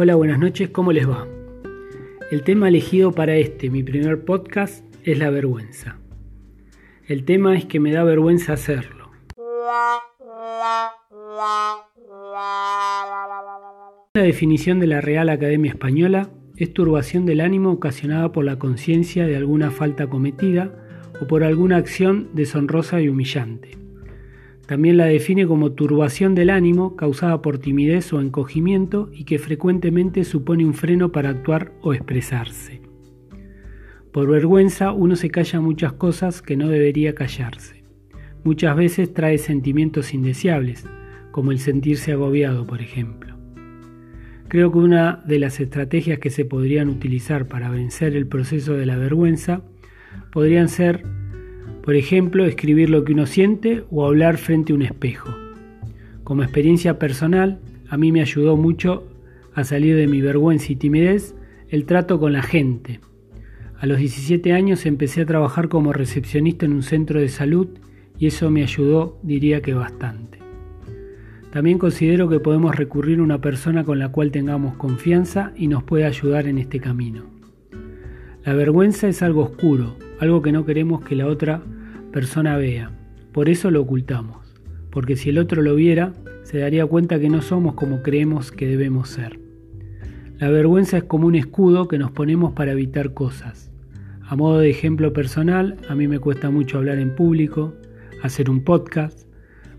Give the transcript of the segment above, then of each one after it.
Hola, buenas noches, ¿cómo les va? El tema elegido para este, mi primer podcast, es la vergüenza. El tema es que me da vergüenza hacerlo. La definición de la Real Academia Española es turbación del ánimo ocasionada por la conciencia de alguna falta cometida o por alguna acción deshonrosa y humillante. También la define como turbación del ánimo causada por timidez o encogimiento y que frecuentemente supone un freno para actuar o expresarse. Por vergüenza uno se calla muchas cosas que no debería callarse. Muchas veces trae sentimientos indeseables, como el sentirse agobiado, por ejemplo. Creo que una de las estrategias que se podrían utilizar para vencer el proceso de la vergüenza podrían ser por ejemplo, escribir lo que uno siente o hablar frente a un espejo. Como experiencia personal, a mí me ayudó mucho a salir de mi vergüenza y timidez el trato con la gente. A los 17 años empecé a trabajar como recepcionista en un centro de salud y eso me ayudó, diría que bastante. También considero que podemos recurrir a una persona con la cual tengamos confianza y nos puede ayudar en este camino. La vergüenza es algo oscuro, algo que no queremos que la otra persona vea. Por eso lo ocultamos, porque si el otro lo viera, se daría cuenta que no somos como creemos que debemos ser. La vergüenza es como un escudo que nos ponemos para evitar cosas. A modo de ejemplo personal, a mí me cuesta mucho hablar en público, hacer un podcast,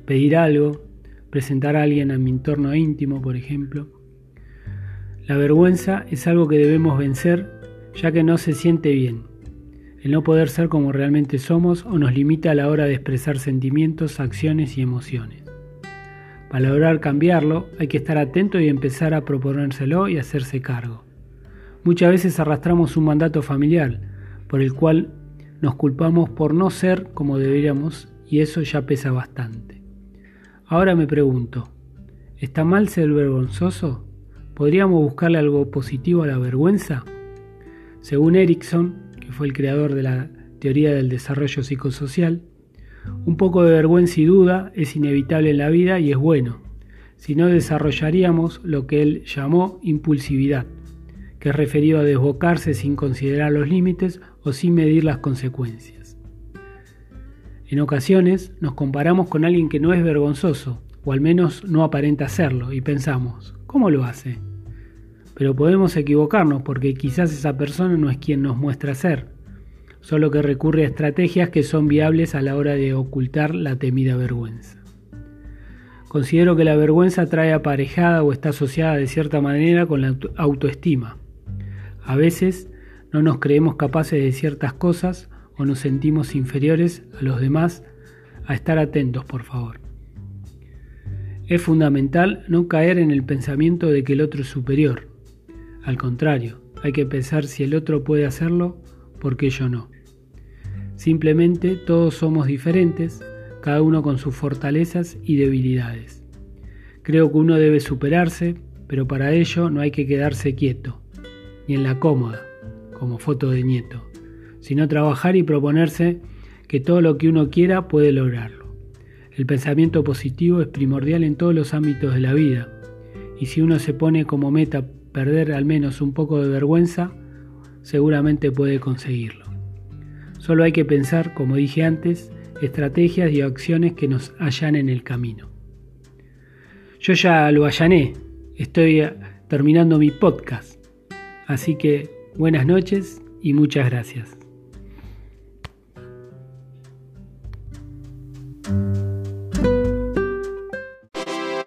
pedir algo, presentar a alguien a mi entorno íntimo, por ejemplo. La vergüenza es algo que debemos vencer ya que no se siente bien el no poder ser como realmente somos o nos limita a la hora de expresar sentimientos, acciones y emociones. Para lograr cambiarlo hay que estar atento y empezar a proponérselo y hacerse cargo. Muchas veces arrastramos un mandato familiar por el cual nos culpamos por no ser como deberíamos y eso ya pesa bastante. Ahora me pregunto, ¿está mal ser vergonzoso? ¿Podríamos buscarle algo positivo a la vergüenza? Según Erickson, el creador de la teoría del desarrollo psicosocial, un poco de vergüenza y duda es inevitable en la vida y es bueno, si no desarrollaríamos lo que él llamó impulsividad, que es referido a desbocarse sin considerar los límites o sin medir las consecuencias. En ocasiones nos comparamos con alguien que no es vergonzoso, o al menos no aparenta serlo, y pensamos, ¿cómo lo hace? Pero podemos equivocarnos porque quizás esa persona no es quien nos muestra ser, solo que recurre a estrategias que son viables a la hora de ocultar la temida vergüenza. Considero que la vergüenza trae aparejada o está asociada de cierta manera con la autoestima. A veces no nos creemos capaces de ciertas cosas o nos sentimos inferiores a los demás. A estar atentos, por favor. Es fundamental no caer en el pensamiento de que el otro es superior, al contrario, hay que pensar si el otro puede hacerlo, ¿por qué yo no? Simplemente todos somos diferentes, cada uno con sus fortalezas y debilidades. Creo que uno debe superarse, pero para ello no hay que quedarse quieto, ni en la cómoda, como foto de nieto, sino trabajar y proponerse que todo lo que uno quiera puede lograrlo. El pensamiento positivo es primordial en todos los ámbitos de la vida, y si uno se pone como meta perder al menos un poco de vergüenza, seguramente puede conseguirlo. Solo hay que pensar, como dije antes, estrategias y acciones que nos allanen el camino. Yo ya lo allané, estoy terminando mi podcast, así que buenas noches y muchas gracias.